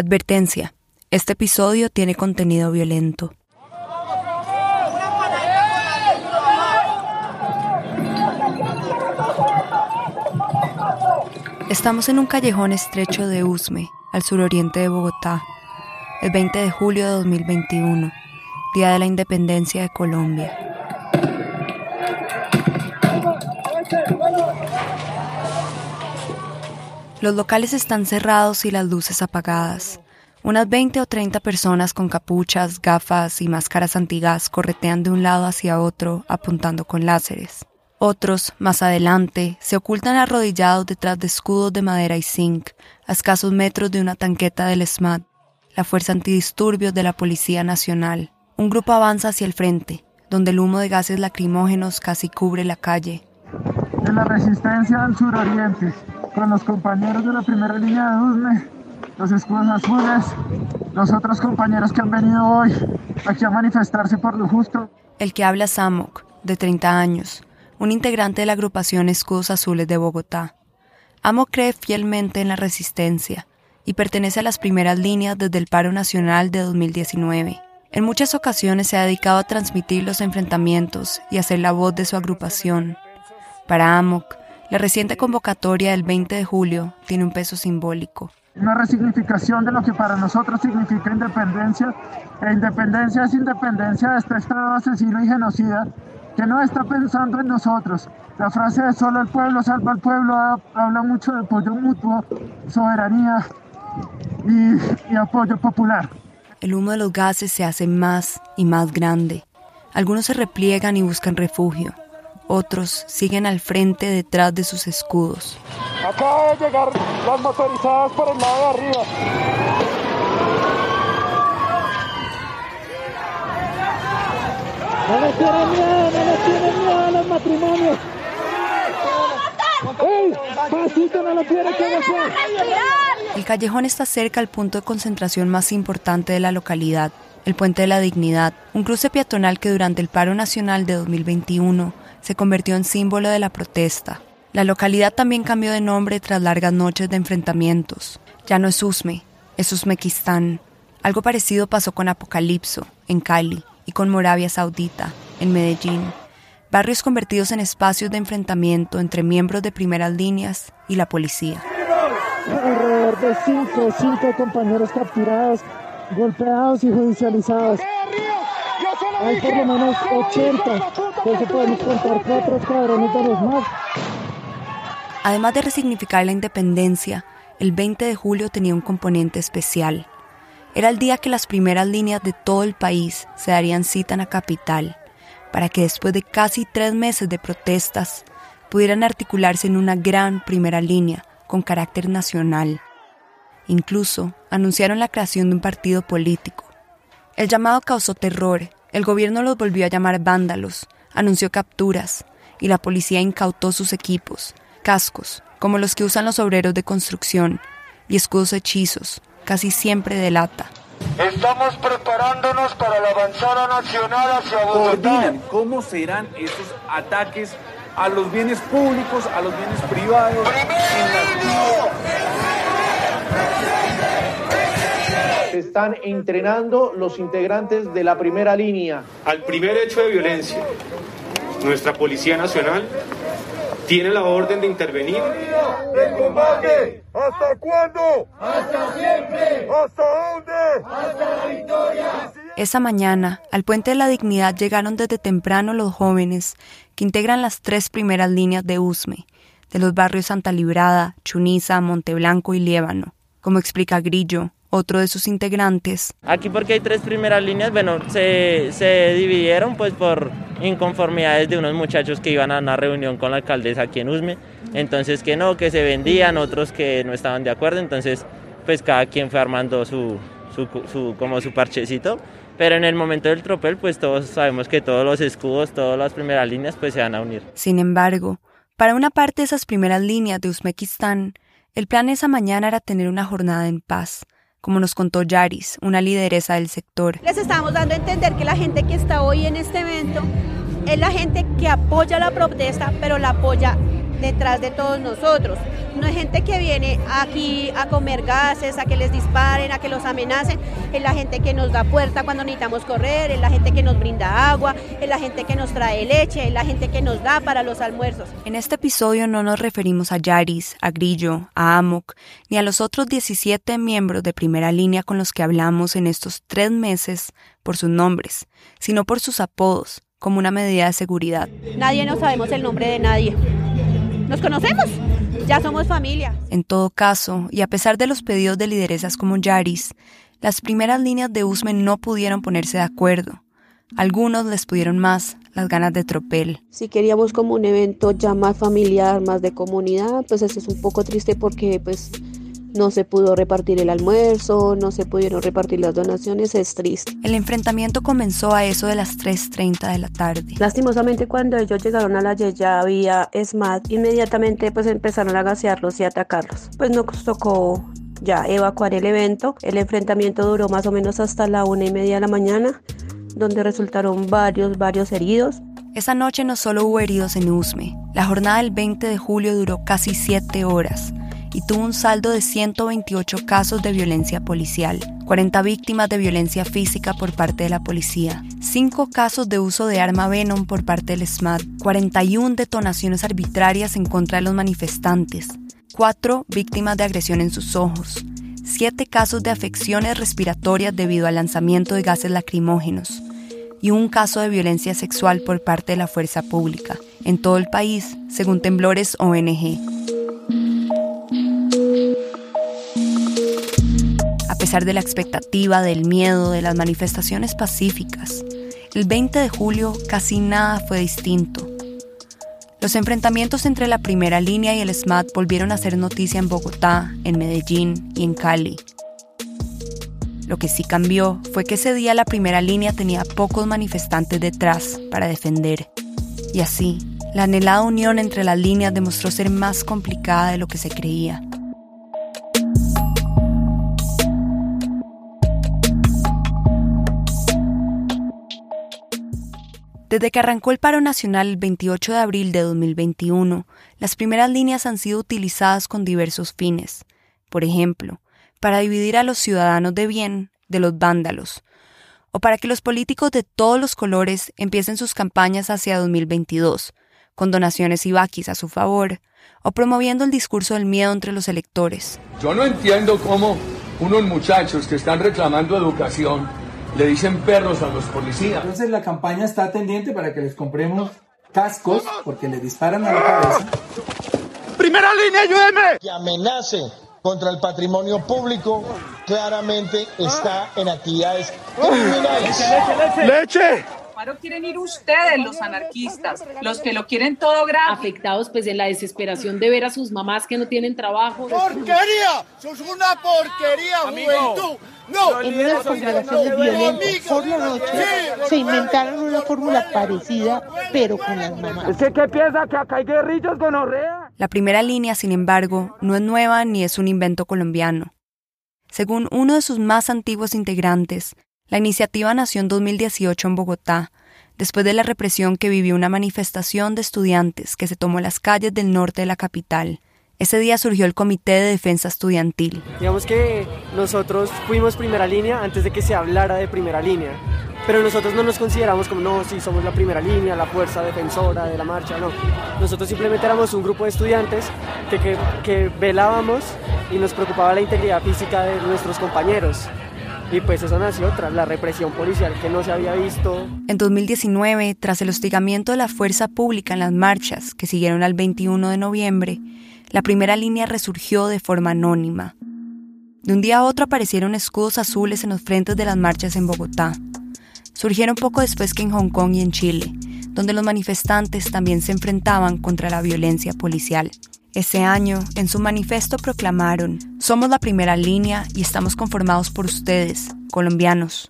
Advertencia. Este episodio tiene contenido violento. Estamos en un callejón estrecho de Usme, al suroriente de Bogotá, el 20 de julio de 2021, Día de la Independencia de Colombia. Los locales están cerrados y las luces apagadas. Unas 20 o 30 personas con capuchas, gafas y máscaras antigas corretean de un lado hacia otro apuntando con láseres. Otros, más adelante, se ocultan arrodillados detrás de escudos de madera y zinc, a escasos metros de una tanqueta del SMAT, la Fuerza Antidisturbios de la Policía Nacional. Un grupo avanza hacia el frente, donde el humo de gases lacrimógenos casi cubre la calle. En la resistencia al suroriente, con los compañeros de la primera línea de USME, los escudos azules, los otros compañeros que han venido hoy aquí a manifestarse por lo justo. El que habla Samok, de 30 años, un integrante de la agrupación Escudos Azules de Bogotá. Amo cree fielmente en la resistencia y pertenece a las primeras líneas desde el paro nacional de 2019. En muchas ocasiones se ha dedicado a transmitir los enfrentamientos y a ser la voz de su agrupación. Para Amok, la reciente convocatoria del 20 de julio tiene un peso simbólico. Una resignificación de lo que para nosotros significa independencia. E independencia es independencia de este Estado asesino y genocida que no está pensando en nosotros. La frase de solo el pueblo salva al pueblo habla mucho de apoyo mutuo, soberanía y, y apoyo popular. El humo de los gases se hace más y más grande. Algunos se repliegan y buscan refugio. Otros siguen al frente detrás de sus escudos. Acaba de llegar las motorizadas por el lado de arriba. No les tienen miedo, no les tienen miedo a los matrimonios. ¡Ey! ¡Pasito no lo quiere que El callejón está cerca al punto de concentración más importante de la localidad, el Puente de la Dignidad, un cruce peatonal que durante el paro nacional de 2021 se convirtió en símbolo de la protesta. La localidad también cambió de nombre tras largas noches de enfrentamientos. Ya no es Usme, es Uzmekistán. Algo parecido pasó con Apocalipso, en Cali, y con Moravia Saudita, en Medellín, barrios convertidos en espacios de enfrentamiento entre miembros de primeras líneas y la policía. Alrededor de cinco compañeros capturados, golpeados y judicializados. Hay por lo menos 80, por eso podemos contar cuatro cabrones de los más. Además de resignificar la independencia, el 20 de julio tenía un componente especial. Era el día que las primeras líneas de todo el país se darían cita en la capital, para que después de casi tres meses de protestas pudieran articularse en una gran primera línea con carácter nacional. Incluso anunciaron la creación de un partido político. El llamado causó terror, el gobierno los volvió a llamar vándalos, anunció capturas y la policía incautó sus equipos, cascos, como los que usan los obreros de construcción, y escudos hechizos, casi siempre delata. Estamos preparándonos para la avanzada nacional hacia Bogotá. Coordinan cómo serán estos ataques a los bienes públicos, a los bienes privados. Se están entrenando los integrantes de la primera línea. Al primer hecho de violencia, nuestra Policía Nacional tiene la orden de intervenir. ¡De combate! ¿Hasta cuándo? ¡Hasta siempre! ¿Hasta dónde? ¡Hasta la victoria! Esa mañana, al Puente de la Dignidad llegaron desde temprano los jóvenes que integran las tres primeras líneas de USME, de los barrios Santa Librada, Chuniza, Monteblanco y Liébano. Como explica Grillo, otro de sus integrantes. Aquí porque hay tres primeras líneas, bueno, se, se, dividieron pues por inconformidades de unos muchachos que iban a una reunión con la alcaldesa aquí en Usme, entonces que no, que se vendían, otros que no estaban de acuerdo, entonces pues cada quien fue armando su, su, su como su parchecito, pero en el momento del tropel pues todos sabemos que todos los escudos, todas las primeras líneas pues se van a unir. Sin embargo, para una parte de esas primeras líneas de Uzbekistán, el plan esa mañana era tener una jornada en paz, como nos contó Yaris, una lideresa del sector. Les estamos dando a entender que la gente que está hoy en este evento es la gente que apoya la protesta, pero la apoya detrás de todos nosotros. No hay gente que viene aquí a comer gases, a que les disparen, a que los amenacen. Es la gente que nos da puerta cuando necesitamos correr, es la gente que nos brinda agua, es la gente que nos trae leche, es la gente que nos da para los almuerzos. En este episodio no nos referimos a Yaris, a Grillo, a Amok, ni a los otros 17 miembros de primera línea con los que hablamos en estos tres meses por sus nombres, sino por sus apodos, como una medida de seguridad. Nadie no sabemos el nombre de nadie. ¿Nos conocemos? Ya somos familia. En todo caso, y a pesar de los pedidos de lideresas como Yaris, las primeras líneas de Usme no pudieron ponerse de acuerdo. Algunos les pudieron más las ganas de tropel. Si queríamos como un evento ya más familiar, más de comunidad, pues eso es un poco triste porque pues no se pudo repartir el almuerzo, no se pudieron repartir las donaciones, es triste. El enfrentamiento comenzó a eso de las 3.30 de la tarde. Lastimosamente cuando ellos llegaron a la ya había SMAT, inmediatamente pues empezaron a gasearlos y atacarlos. Pues nos tocó ya evacuar el evento. El enfrentamiento duró más o menos hasta la una y media de la mañana, donde resultaron varios, varios heridos. Esa noche no solo hubo heridos en Usme, la jornada del 20 de julio duró casi siete horas y tuvo un saldo de 128 casos de violencia policial, 40 víctimas de violencia física por parte de la policía, 5 casos de uso de arma Venom por parte del SMAT, 41 detonaciones arbitrarias en contra de los manifestantes, 4 víctimas de agresión en sus ojos, 7 casos de afecciones respiratorias debido al lanzamiento de gases lacrimógenos y un caso de violencia sexual por parte de la fuerza pública en todo el país, según Temblores ONG. Pesar de la expectativa, del miedo, de las manifestaciones pacíficas, el 20 de julio casi nada fue distinto. Los enfrentamientos entre la primera línea y el SMAT volvieron a ser noticia en Bogotá, en Medellín y en Cali. Lo que sí cambió fue que ese día la primera línea tenía pocos manifestantes detrás para defender. Y así, la anhelada unión entre las líneas demostró ser más complicada de lo que se creía. Desde que arrancó el paro nacional el 28 de abril de 2021, las primeras líneas han sido utilizadas con diversos fines. Por ejemplo, para dividir a los ciudadanos de bien de los vándalos, o para que los políticos de todos los colores empiecen sus campañas hacia 2022, con donaciones y vaquis a su favor, o promoviendo el discurso del miedo entre los electores. Yo no entiendo cómo unos muchachos que están reclamando educación le dicen perros a los policías. Entonces la campaña está tendiente para que les compremos cascos porque les disparan a la cabeza. ¡Primera línea, ayúdeme! Que amenace contra el patrimonio público claramente está en actividades criminales. ¡Leche, leche, leche! Paro quieren ir ustedes, los anarquistas, los que lo quieren todo grave. Afectados pues en la desesperación de ver a sus mamás que no tienen trabajo. ¡Porquería! ¡Sos una porquería, juventud! No, en unas congregaciones violentas por la noche se inventaron una fórmula parecida, pero con las mamás. ¿Qué, qué piensa que acá hay guerrillos con orrea? La primera línea, sin embargo, no es nueva ni es un invento colombiano. Según uno de sus más antiguos integrantes, la iniciativa nació en 2018 en Bogotá, después de la represión que vivió una manifestación de estudiantes que se tomó las calles del norte de la capital. Ese día surgió el Comité de Defensa Estudiantil. Digamos que nosotros fuimos primera línea antes de que se hablara de primera línea, pero nosotros no nos consideramos como, no, sí, somos la primera línea, la fuerza defensora de la marcha, no. Nosotros simplemente éramos un grupo de estudiantes que, que, que velábamos y nos preocupaba la integridad física de nuestros compañeros. Y pues eso nació tras la represión policial que no se había visto. En 2019, tras el hostigamiento de la fuerza pública en las marchas que siguieron al 21 de noviembre, la primera línea resurgió de forma anónima. De un día a otro aparecieron escudos azules en los frentes de las marchas en Bogotá. Surgieron poco después que en Hong Kong y en Chile, donde los manifestantes también se enfrentaban contra la violencia policial. Ese año, en su manifiesto proclamaron, somos la primera línea y estamos conformados por ustedes, colombianos.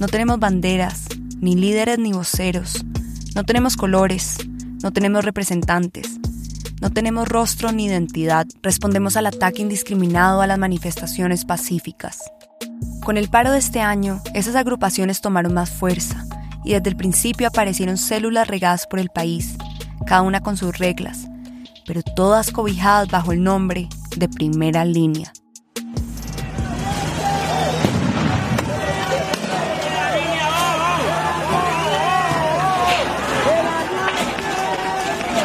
No tenemos banderas, ni líderes ni voceros. No tenemos colores, no tenemos representantes. No tenemos rostro ni identidad. Respondemos al ataque indiscriminado a las manifestaciones pacíficas. Con el paro de este año, esas agrupaciones tomaron más fuerza y desde el principio aparecieron células regadas por el país, cada una con sus reglas, pero todas cobijadas bajo el nombre de primera línea.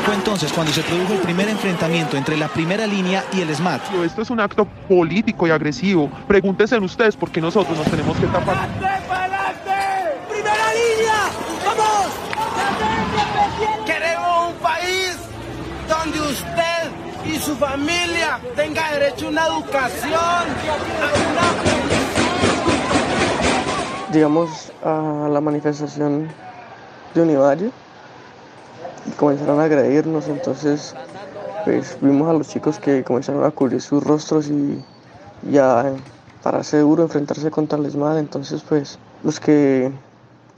Fue entonces cuando se produjo el primer enfrentamiento entre la primera línea y el SMAT. Esto es un acto político y agresivo. Pregúntense en ustedes por qué nosotros nos tenemos que tapar. ¡Primera línea! ¡Vamos! Queremos un país donde usted y su familia tengan derecho a una educación, a Llegamos a la manifestación de Univalle y comenzaron a agredirnos, entonces pues vimos a los chicos que comenzaron a cubrir sus rostros y ya pararse duro, enfrentarse contra el ESMAD, entonces pues los que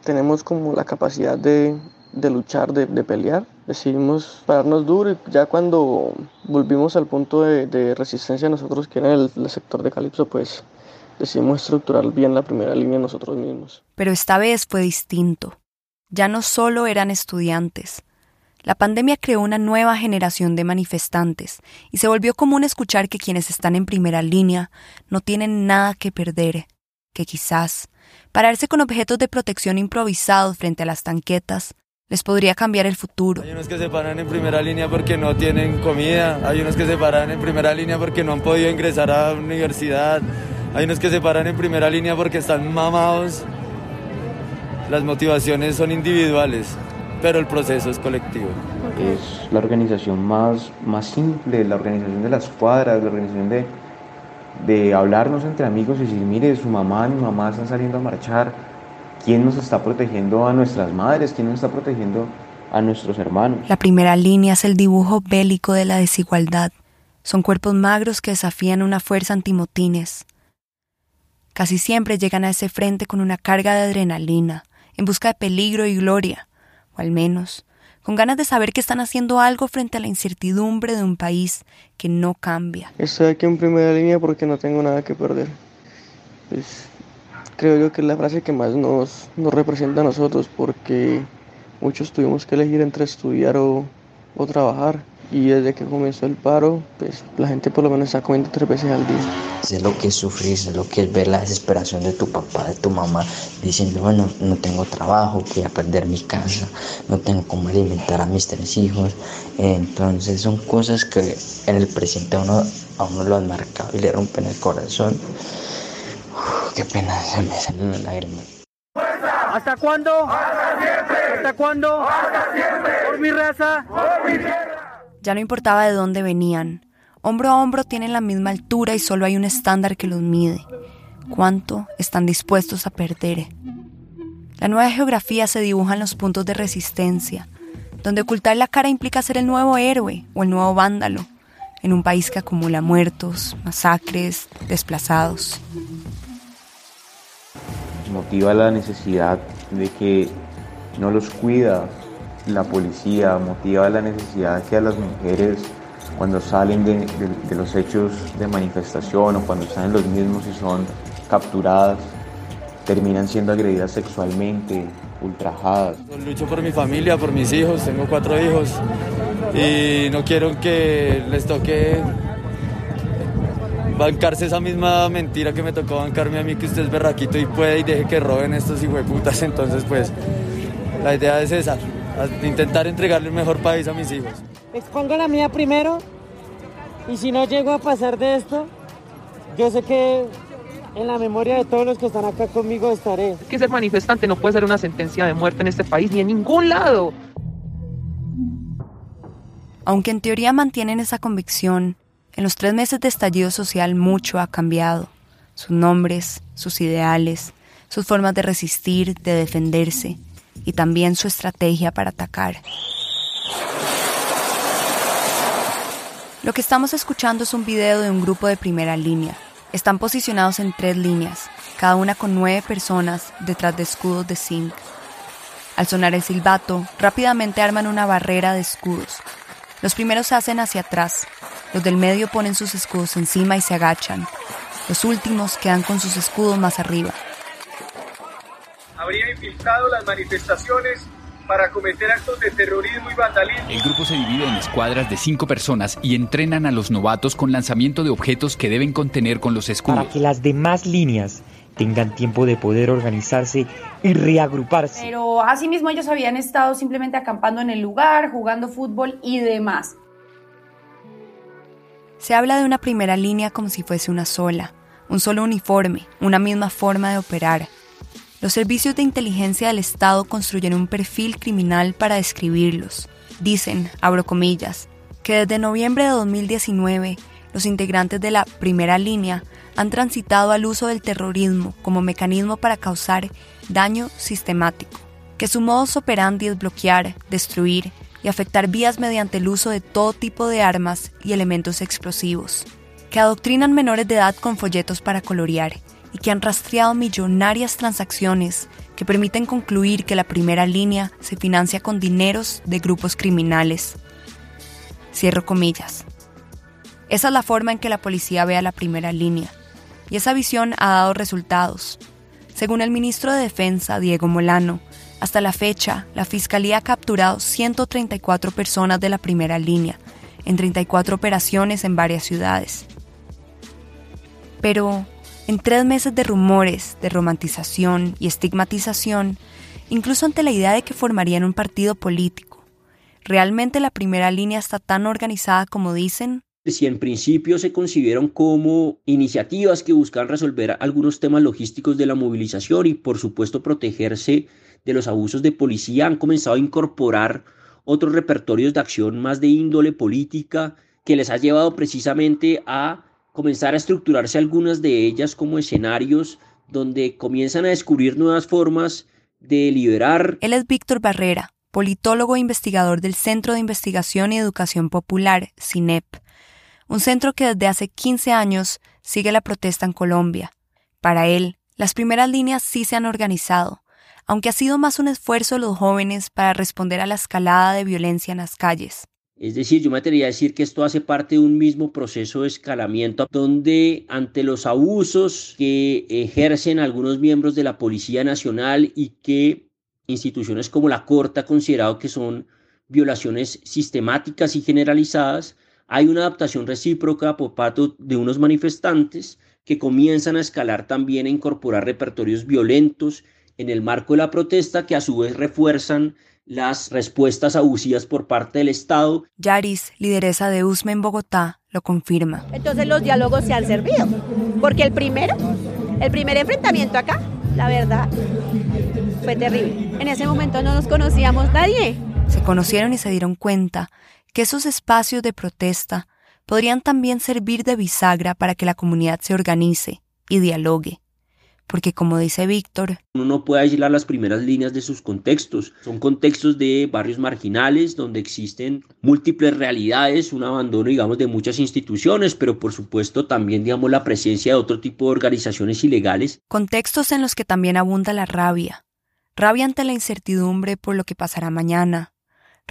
tenemos como la capacidad de, de luchar, de, de, pelear, decidimos pararnos duro y ya cuando volvimos al punto de, de resistencia nosotros que era el, el sector de Calipso pues decidimos estructurar bien la primera línea nosotros mismos. Pero esta vez fue distinto. Ya no solo eran estudiantes. La pandemia creó una nueva generación de manifestantes y se volvió común escuchar que quienes están en primera línea no tienen nada que perder, que quizás pararse con objetos de protección improvisados frente a las tanquetas les podría cambiar el futuro. Hay unos que se paran en primera línea porque no tienen comida, hay unos que se paran en primera línea porque no han podido ingresar a la universidad, hay unos que se paran en primera línea porque están mamados. Las motivaciones son individuales, pero el proceso es colectivo. Es la organización más, más simple, la organización de las cuadras, la organización de, de hablarnos entre amigos y decir, mire, su mamá, mi mamá están saliendo a marchar, ¿quién nos está protegiendo a nuestras madres? ¿Quién nos está protegiendo a nuestros hermanos? La primera línea es el dibujo bélico de la desigualdad. Son cuerpos magros que desafían una fuerza antimotines. Casi siempre llegan a ese frente con una carga de adrenalina, en busca de peligro y gloria, o al menos con ganas de saber que están haciendo algo frente a la incertidumbre de un país que no cambia. Estoy aquí en primera línea porque no tengo nada que perder. Pues, creo yo que es la frase que más nos, nos representa a nosotros porque muchos tuvimos que elegir entre estudiar o, o trabajar y desde que comenzó el paro, pues la gente por lo menos está comiendo tres veces al día. Sé lo que es sufrir, sé lo que es ver la desesperación de tu papá, de tu mamá, diciendo, bueno, no tengo trabajo, voy a perder mi casa, no tengo cómo alimentar a mis tres hijos. Entonces son cosas que en el presente a uno, a uno lo han marcado y le rompen el corazón. Qué pena, se me salen las lágrimas. ¿Hasta cuándo? ¡Hasta siempre! ¿Hasta cuándo? ¡Hasta siempre! Por mi raza. Por mi tierra. Ya no importaba de dónde venían. Hombro a hombro tienen la misma altura y solo hay un estándar que los mide. ¿Cuánto están dispuestos a perder? La nueva geografía se dibuja en los puntos de resistencia, donde ocultar la cara implica ser el nuevo héroe o el nuevo vándalo, en un país que acumula muertos, masacres, desplazados. Motiva la necesidad de que no los cuida la policía, motiva la necesidad que a las mujeres cuando salen de, de, de, los hechos de manifestación o cuando están en los mismos y son capturadas, terminan siendo agredidas sexualmente, ultrajadas. Lucho por mi familia, por mis hijos, tengo cuatro hijos y no quiero que les toque bancarse esa misma mentira que me tocó bancarme a mí que usted es berraquito y puede y deje que roben estos hijueputas, entonces pues la idea es esa, intentar entregarle el mejor país a mis hijos. Expongo la mía primero y si no llego a pasar de esto, yo sé que en la memoria de todos los que están acá conmigo estaré. Que ser manifestante no puede ser una sentencia de muerte en este país ni en ningún lado. Aunque en teoría mantienen esa convicción, en los tres meses de estallido social mucho ha cambiado. Sus nombres, sus ideales, sus formas de resistir, de defenderse y también su estrategia para atacar. Lo que estamos escuchando es un video de un grupo de primera línea. Están posicionados en tres líneas, cada una con nueve personas detrás de escudos de zinc. Al sonar el silbato, rápidamente arman una barrera de escudos. Los primeros se hacen hacia atrás, los del medio ponen sus escudos encima y se agachan. Los últimos quedan con sus escudos más arriba. Habría infiltrado las manifestaciones para cometer actos de terrorismo y vandalismo. El grupo se divide en escuadras de cinco personas y entrenan a los novatos con lanzamiento de objetos que deben contener con los escudos. Para que las demás líneas tengan tiempo de poder organizarse y reagruparse. Pero asimismo ellos habían estado simplemente acampando en el lugar, jugando fútbol y demás. Se habla de una primera línea como si fuese una sola, un solo uniforme, una misma forma de operar. Los servicios de inteligencia del Estado construyeron un perfil criminal para describirlos. Dicen, abro comillas, que desde noviembre de 2019 los integrantes de la primera línea han transitado al uso del terrorismo como mecanismo para causar daño sistemático, que su modus operandi es bloquear, destruir y afectar vías mediante el uso de todo tipo de armas y elementos explosivos, que adoctrinan menores de edad con folletos para colorear y que han rastreado millonarias transacciones que permiten concluir que la primera línea se financia con dineros de grupos criminales. Cierro comillas. Esa es la forma en que la policía ve a la primera línea, y esa visión ha dado resultados. Según el ministro de Defensa, Diego Molano, hasta la fecha, la Fiscalía ha capturado 134 personas de la primera línea, en 34 operaciones en varias ciudades. Pero, en tres meses de rumores, de romantización y estigmatización, incluso ante la idea de que formarían un partido político, ¿realmente la primera línea está tan organizada como dicen? Si en principio se concibieron como iniciativas que buscan resolver algunos temas logísticos de la movilización y por supuesto protegerse de los abusos de policía, han comenzado a incorporar otros repertorios de acción más de índole política que les ha llevado precisamente a comenzar a estructurarse algunas de ellas como escenarios donde comienzan a descubrir nuevas formas de liberar. Él es Víctor Barrera, politólogo e investigador del Centro de Investigación y Educación Popular, CINEP, un centro que desde hace 15 años sigue la protesta en Colombia. Para él, las primeras líneas sí se han organizado, aunque ha sido más un esfuerzo de los jóvenes para responder a la escalada de violencia en las calles. Es decir, yo me atrevería a decir que esto hace parte de un mismo proceso de escalamiento donde ante los abusos que ejercen algunos miembros de la Policía Nacional y que instituciones como la Corte han considerado que son violaciones sistemáticas y generalizadas, hay una adaptación recíproca por parte de unos manifestantes que comienzan a escalar también a incorporar repertorios violentos en el marco de la protesta que a su vez refuerzan las respuestas abusivas por parte del Estado. Yaris, lideresa de USME en Bogotá, lo confirma. Entonces los diálogos se han servido, porque el primero, el primer enfrentamiento acá, la verdad, fue terrible. En ese momento no nos conocíamos nadie. Se conocieron y se dieron cuenta que esos espacios de protesta podrían también servir de bisagra para que la comunidad se organice y dialogue porque como dice Víctor, uno no puede aislar las primeras líneas de sus contextos. Son contextos de barrios marginales donde existen múltiples realidades, un abandono, digamos, de muchas instituciones, pero por supuesto también, digamos, la presencia de otro tipo de organizaciones ilegales. Contextos en los que también abunda la rabia. Rabia ante la incertidumbre por lo que pasará mañana.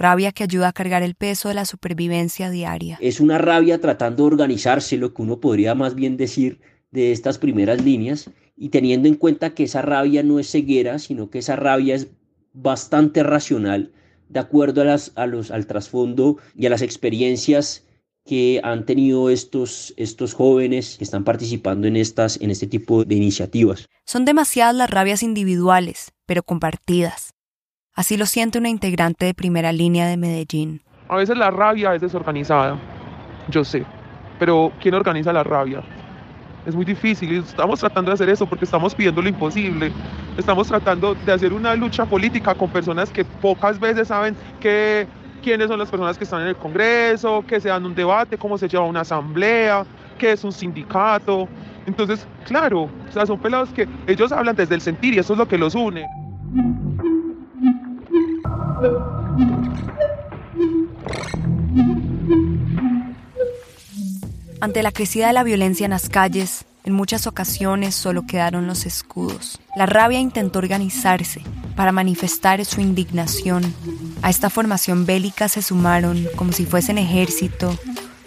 Rabia que ayuda a cargar el peso de la supervivencia diaria. Es una rabia tratando de organizarse, lo que uno podría más bien decir de estas primeras líneas y teniendo en cuenta que esa rabia no es ceguera, sino que esa rabia es bastante racional de acuerdo a las, a los, al trasfondo y a las experiencias que han tenido estos, estos jóvenes que están participando en, estas, en este tipo de iniciativas. Son demasiadas las rabias individuales, pero compartidas. Así lo siente una integrante de primera línea de Medellín. A veces la rabia es desorganizada, yo sé, pero ¿quién organiza la rabia? Es muy difícil y estamos tratando de hacer eso porque estamos pidiendo lo imposible. Estamos tratando de hacer una lucha política con personas que pocas veces saben que, quiénes son las personas que están en el Congreso, que se dan un debate, cómo se lleva una asamblea, qué es un sindicato. Entonces, claro, o sea, son pelados que ellos hablan desde el sentir y eso es lo que los une. Ante la crecida de la violencia en las calles, en muchas ocasiones solo quedaron los escudos. La rabia intentó organizarse para manifestar su indignación. A esta formación bélica se sumaron, como si fuesen ejército,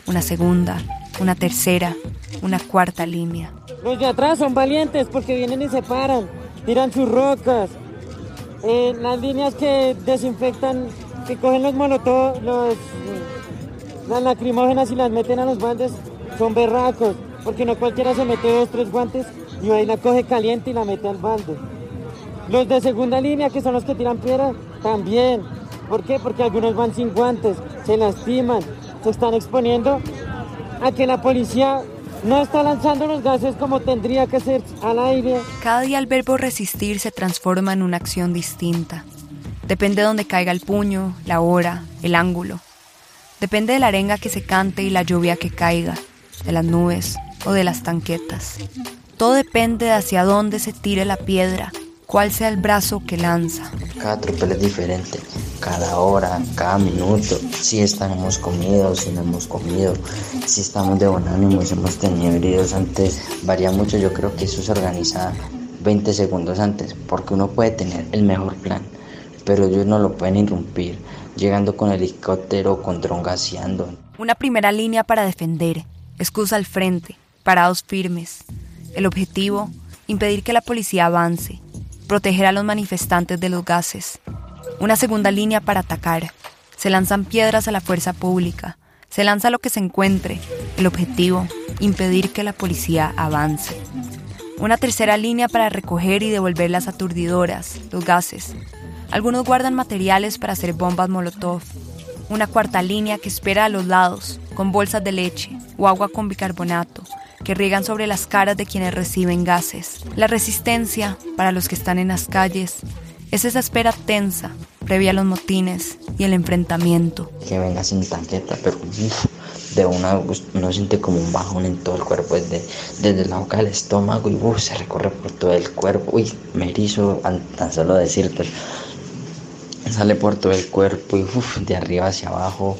una segunda, una tercera, una cuarta línea. Los de atrás son valientes porque vienen y se paran, tiran sus rocas. Eh, las líneas que desinfectan, que cogen los molotov, los, las lacrimógenas y las meten a los baldes, son berracos, porque no cualquiera se mete dos, tres guantes y ahí la coge caliente y la mete al balde. Los de segunda línea, que son los que tiran piedra, también. ¿Por qué? Porque algunos van sin guantes, se lastiman, se están exponiendo a que la policía no está lanzando los gases como tendría que ser al aire. Cada día el verbo resistir se transforma en una acción distinta. Depende de dónde caiga el puño, la hora, el ángulo. Depende de la arenga que se cante y la lluvia que caiga, de las nubes o de las tanquetas. Todo depende de hacia dónde se tire la piedra, cuál sea el brazo que lanza. Cada tropel es diferente, cada hora, cada minuto, si estamos comidos, si no hemos comido, si estamos de buen ánimo, si hemos tenido heridos antes, varía mucho, yo creo que eso se organiza 20 segundos antes, porque uno puede tener el mejor plan, pero ellos no lo pueden irrumpir, llegando con helicóptero o con dron gaseando. Una primera línea para defender, excusa al frente, parados firmes. El objetivo, impedir que la policía avance, proteger a los manifestantes de los gases. Una segunda línea para atacar. Se lanzan piedras a la fuerza pública. Se lanza lo que se encuentre. El objetivo, impedir que la policía avance. Una tercera línea para recoger y devolver las aturdidoras, los gases. Algunos guardan materiales para hacer bombas Molotov. Una cuarta línea que espera a los lados, con bolsas de leche o agua con bicarbonato, que riegan sobre las caras de quienes reciben gases. La resistencia, para los que están en las calles, es esa espera tensa, previa a los motines y el enfrentamiento. Que venga sin tanqueta, pero de una uno siente como un bajón en todo el cuerpo, desde, desde la boca del estómago y se recorre por todo el cuerpo. Uy, me erizo tan solo decirte. Sale por todo el cuerpo y de arriba hacia abajo.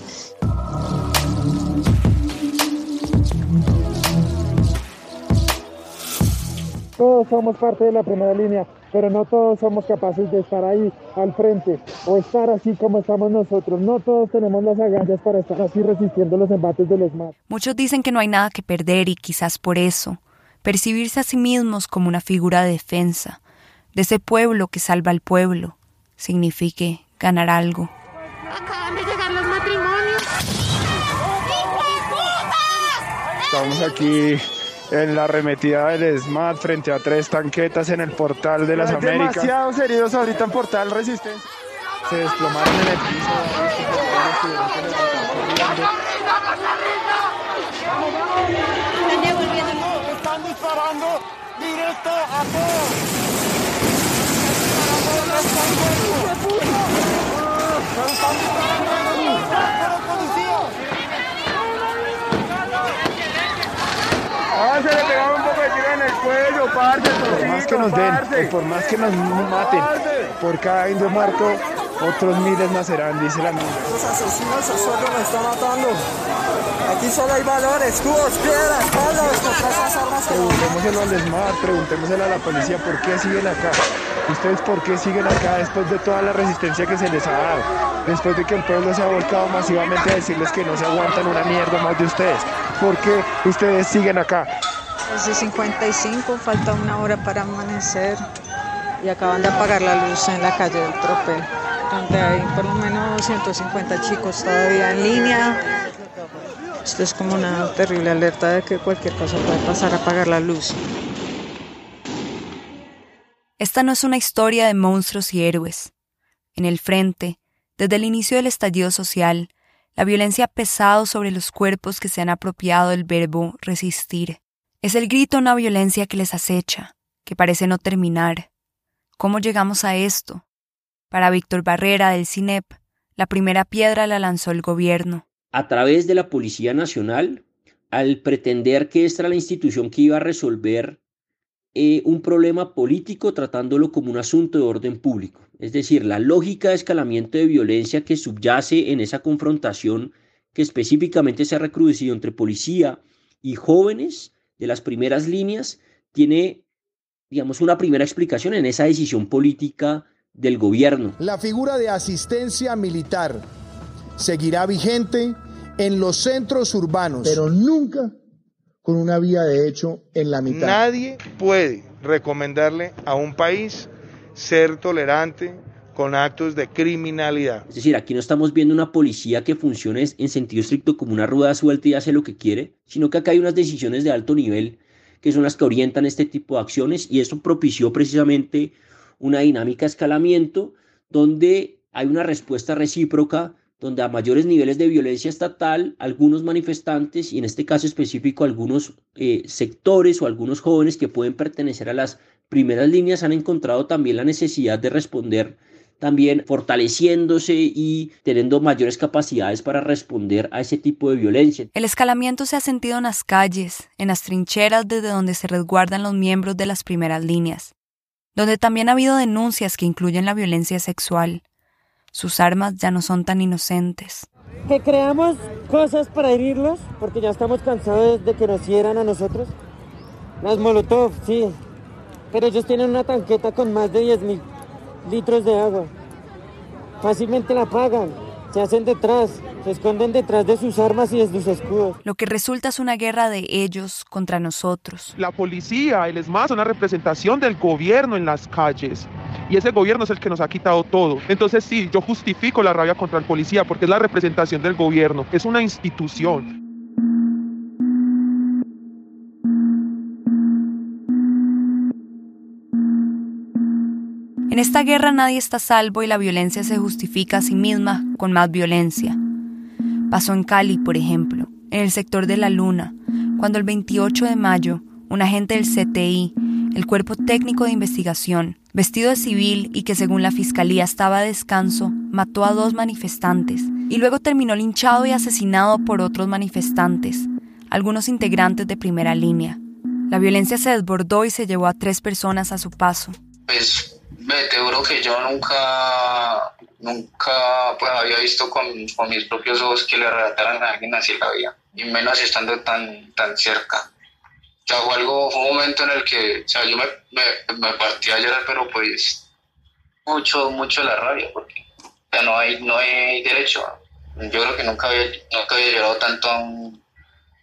Todos somos parte de la primera línea, pero no todos somos capaces de estar ahí al frente o estar así como estamos nosotros. No todos tenemos las agallas para estar así resistiendo los embates de los más. Muchos dicen que no hay nada que perder y quizás por eso, percibirse a sí mismos como una figura de defensa, de ese pueblo que salva al pueblo, signifique ganar algo. Acaban de llegar los matrimonios. Estamos aquí en la arremetida del SMAT frente a tres tanquetas en el portal de las Hay Américas. demasiados heridos ahorita en portal resistencia. Se desplomaron en el piso. Están disparando directo a todos. Ah, se le pegaba un poco de tiro en el cuello, parce, Por más que nos den, por más que nos maten, por cada indio muerto, otros miles nacerán, dice la amiga. Los asesinos a sueldo me están matando. Aquí solo hay valores, cubos, piedras, palos, esas armas que Preguntémoselo al ESMAD, preguntémoselo a la policía por qué siguen acá. ¿Ustedes por qué siguen acá después de toda la resistencia que se les ha dado? Después de que el pueblo se ha volcado masivamente a decirles que no se aguantan una mierda más de ustedes. ¿Por qué ustedes siguen acá? Desde 55 falta una hora para amanecer y acaban de apagar la luz en la calle del Tropel, donde hay por lo menos 150 chicos todavía en línea. Esto es como una terrible alerta de que cualquier cosa puede pasar a apagar la luz. Esta no es una historia de monstruos y héroes. En el frente, desde el inicio del estallido social, la violencia ha pesado sobre los cuerpos que se han apropiado del verbo resistir. Es el grito una violencia que les acecha, que parece no terminar. ¿Cómo llegamos a esto? Para Víctor Barrera del CINEP, la primera piedra la lanzó el gobierno. A través de la Policía Nacional, al pretender que esta era la institución que iba a resolver eh, un problema político tratándolo como un asunto de orden público. Es decir, la lógica de escalamiento de violencia que subyace en esa confrontación que específicamente se ha recrudecido entre policía y jóvenes de las primeras líneas tiene, digamos, una primera explicación en esa decisión política del gobierno. La figura de asistencia militar seguirá vigente en los centros urbanos, pero nunca con una vía de hecho en la mitad. Nadie puede recomendarle a un país ser tolerante con actos de criminalidad. Es decir, aquí no estamos viendo una policía que funcione en sentido estricto como una rueda suelta y hace lo que quiere, sino que acá hay unas decisiones de alto nivel que son las que orientan este tipo de acciones y eso propició precisamente una dinámica de escalamiento donde hay una respuesta recíproca donde a mayores niveles de violencia estatal, algunos manifestantes, y en este caso específico algunos eh, sectores o algunos jóvenes que pueden pertenecer a las primeras líneas, han encontrado también la necesidad de responder también fortaleciéndose y teniendo mayores capacidades para responder a ese tipo de violencia. El escalamiento se ha sentido en las calles, en las trincheras desde donde se resguardan los miembros de las primeras líneas, donde también ha habido denuncias que incluyen la violencia sexual, sus armas ya no son tan inocentes. Que creamos cosas para herirlos, porque ya estamos cansados de que nos hieran a nosotros. Las Molotov, sí. Pero ellos tienen una tanqueta con más de 10 mil litros de agua. Fácilmente la pagan, se hacen detrás, se esconden detrás de sus armas y de sus escudos. Lo que resulta es una guerra de ellos contra nosotros. La policía, el ESMAD, son una representación del gobierno en las calles. Y ese gobierno es el que nos ha quitado todo. Entonces sí, yo justifico la rabia contra el policía porque es la representación del gobierno, es una institución. En esta guerra nadie está salvo y la violencia se justifica a sí misma con más violencia. Pasó en Cali, por ejemplo, en el sector de la Luna, cuando el 28 de mayo, un agente del CTI, el Cuerpo Técnico de Investigación, vestido de civil y que según la fiscalía estaba a descanso, mató a dos manifestantes y luego terminó linchado y asesinado por otros manifestantes, algunos integrantes de primera línea. La violencia se desbordó y se llevó a tres personas a su paso. Pues me te juro que yo nunca, nunca pues, había visto con, con mis propios ojos que le relataran a alguien así la vida, y menos estando tan, tan cerca. O sea, fue algo, fue un momento en el que, o sea, yo me, me, me partí a llorar, pero pues mucho, mucho la rabia, porque ya no hay, no hay derecho. Yo creo que nunca había, nunca había llorado tanto a, un,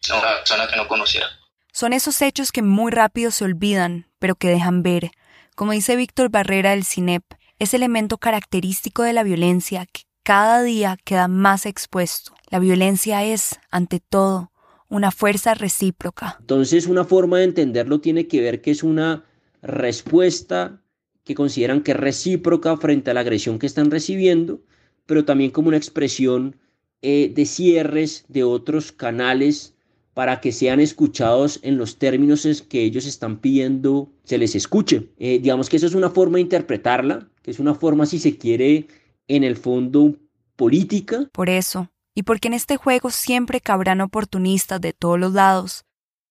a una persona que no conociera. Son esos hechos que muy rápido se olvidan, pero que dejan ver, como dice Víctor Barrera del CINEP, ese elemento característico de la violencia que cada día queda más expuesto. La violencia es, ante todo, una fuerza recíproca. Entonces, una forma de entenderlo tiene que ver que es una respuesta que consideran que es recíproca frente a la agresión que están recibiendo, pero también como una expresión eh, de cierres de otros canales para que sean escuchados en los términos que ellos están pidiendo se les escuche. Eh, digamos que eso es una forma de interpretarla, que es una forma, si se quiere, en el fondo política. Por eso, y porque en este juego siempre cabrán oportunistas de todos los lados,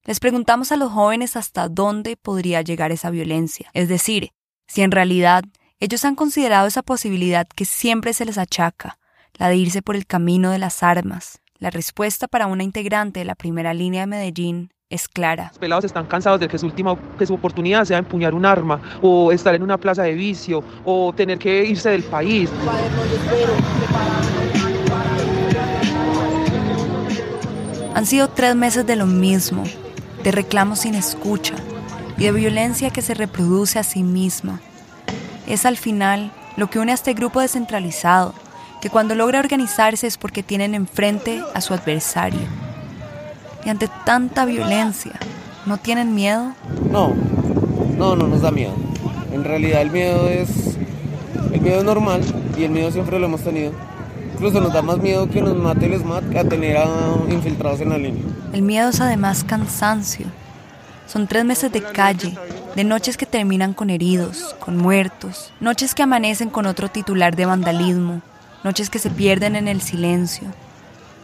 les preguntamos a los jóvenes hasta dónde podría llegar esa violencia, es decir, si en realidad ellos han considerado esa posibilidad que siempre se les achaca, la de irse por el camino de las armas. La respuesta para una integrante de la primera línea de Medellín es clara. Los pelados están cansados de que su última que su oportunidad sea empuñar un arma o estar en una plaza de vicio o tener que irse del país. Han sido tres meses de lo mismo, de reclamos sin escucha y de violencia que se reproduce a sí misma. Es al final lo que une a este grupo descentralizado, que cuando logra organizarse es porque tienen enfrente a su adversario. Y ante tanta violencia, ¿no tienen miedo? No, no, no nos da miedo. En realidad el miedo es el miedo es normal y el miedo siempre lo hemos tenido. Incluso nos da más miedo que nos mate el SMAT que a tener a infiltrados en la línea. El miedo es además cansancio. Son tres meses de calle, de noches que terminan con heridos, con muertos, noches que amanecen con otro titular de vandalismo, noches que se pierden en el silencio,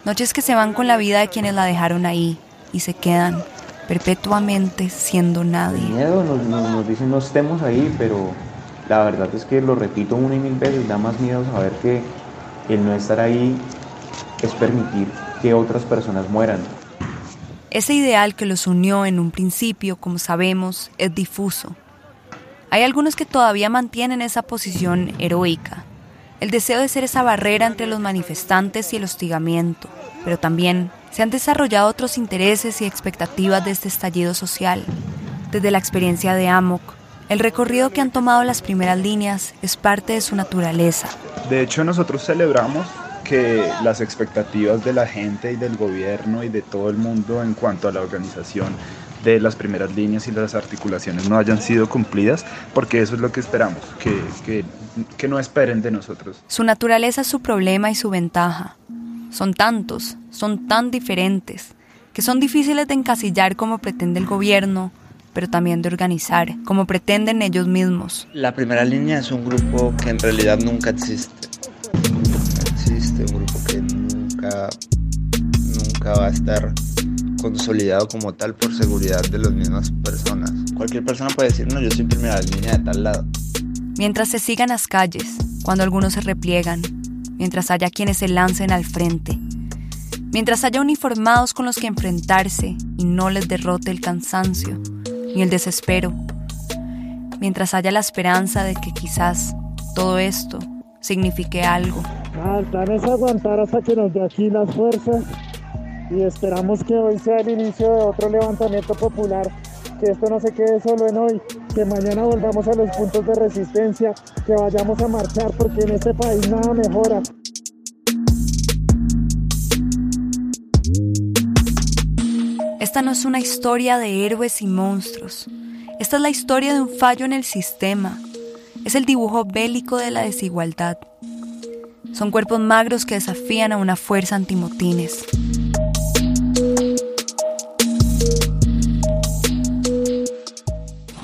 noches que se van con la vida de quienes la dejaron ahí y se quedan perpetuamente siendo nadie. Miedo, nos, nos, nos dicen no estemos ahí, pero la verdad es que lo repito una y mil veces, da más miedo saber que el no estar ahí es permitir que otras personas mueran. Ese ideal que los unió en un principio, como sabemos, es difuso. Hay algunos que todavía mantienen esa posición heroica, el deseo de ser esa barrera entre los manifestantes y el hostigamiento, pero también se han desarrollado otros intereses y expectativas de este estallido social, desde la experiencia de Amok, El recorrido que han tomado las primeras líneas es parte de su naturaleza. De hecho, nosotros celebramos que las expectativas de la gente y del gobierno y de todo el mundo en cuanto a la organización de las primeras líneas y las articulaciones no hayan sido cumplidas, porque eso es lo que esperamos, que, que, que no esperen de nosotros. Su naturaleza es su problema y su ventaja. Son tantos, son tan diferentes, que son difíciles de encasillar como pretende el gobierno, pero también de organizar, como pretenden ellos mismos. La primera línea es un grupo que en realidad nunca existe. Nunca existe, un grupo que nunca, nunca va a estar consolidado como tal por seguridad de las mismas personas. Cualquier persona puede decir, no, yo soy primera línea de tal lado. Mientras se sigan las calles, cuando algunos se repliegan, mientras haya quienes se lancen al frente, mientras haya uniformados con los que enfrentarse y no les derrote el cansancio ni el desespero, mientras haya la esperanza de que quizás todo esto signifique algo. Ah, el plan es aguantar hasta que nos dé aquí las fuerzas y esperamos que hoy sea el inicio de otro levantamiento popular, que esto no se quede solo en hoy, que mañana volvamos a los puntos de resistencia, que vayamos a marchar porque en este país nada mejora. Esta no es una historia de héroes y monstruos. Esta es la historia de un fallo en el sistema. Es el dibujo bélico de la desigualdad. Son cuerpos magros que desafían a una fuerza antimotines.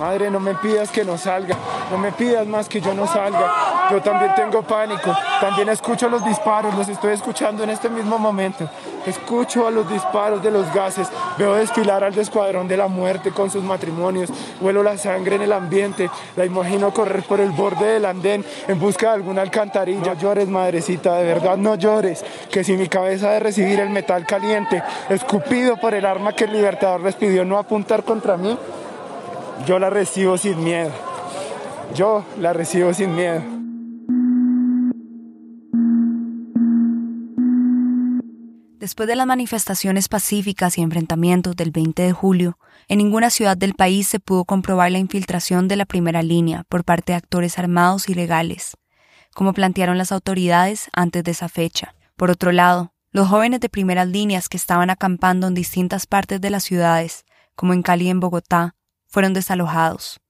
Madre, no me pidas que no salga, no me pidas más que yo no salga. Yo también tengo pánico, también escucho los disparos, los estoy escuchando en este mismo momento. Escucho a los disparos de los gases, veo desfilar al escuadrón de la muerte con sus matrimonios, huelo la sangre en el ambiente, la imagino correr por el borde del andén en busca de alguna alcantarilla. Llores, madrecita, de verdad no llores, que si mi cabeza de recibir el metal caliente, escupido por el arma que el libertador les pidió no apuntar contra mí, yo la recibo sin miedo. Yo la recibo sin miedo. Después de las manifestaciones pacíficas y enfrentamientos del 20 de julio, en ninguna ciudad del país se pudo comprobar la infiltración de la primera línea por parte de actores armados y legales, como plantearon las autoridades antes de esa fecha. Por otro lado, los jóvenes de primeras líneas que estaban acampando en distintas partes de las ciudades, como en Cali y en Bogotá, fueron desalojados.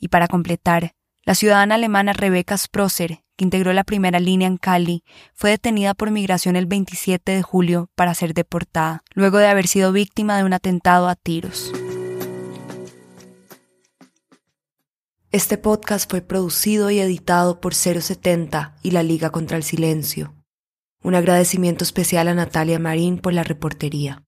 Y para completar, la ciudadana alemana Rebecca Sprosser, que integró la primera línea en Cali, fue detenida por migración el 27 de julio para ser deportada, luego de haber sido víctima de un atentado a tiros. Este podcast fue producido y editado por 070 y la Liga contra el Silencio. Un agradecimiento especial a Natalia Marín por la reportería.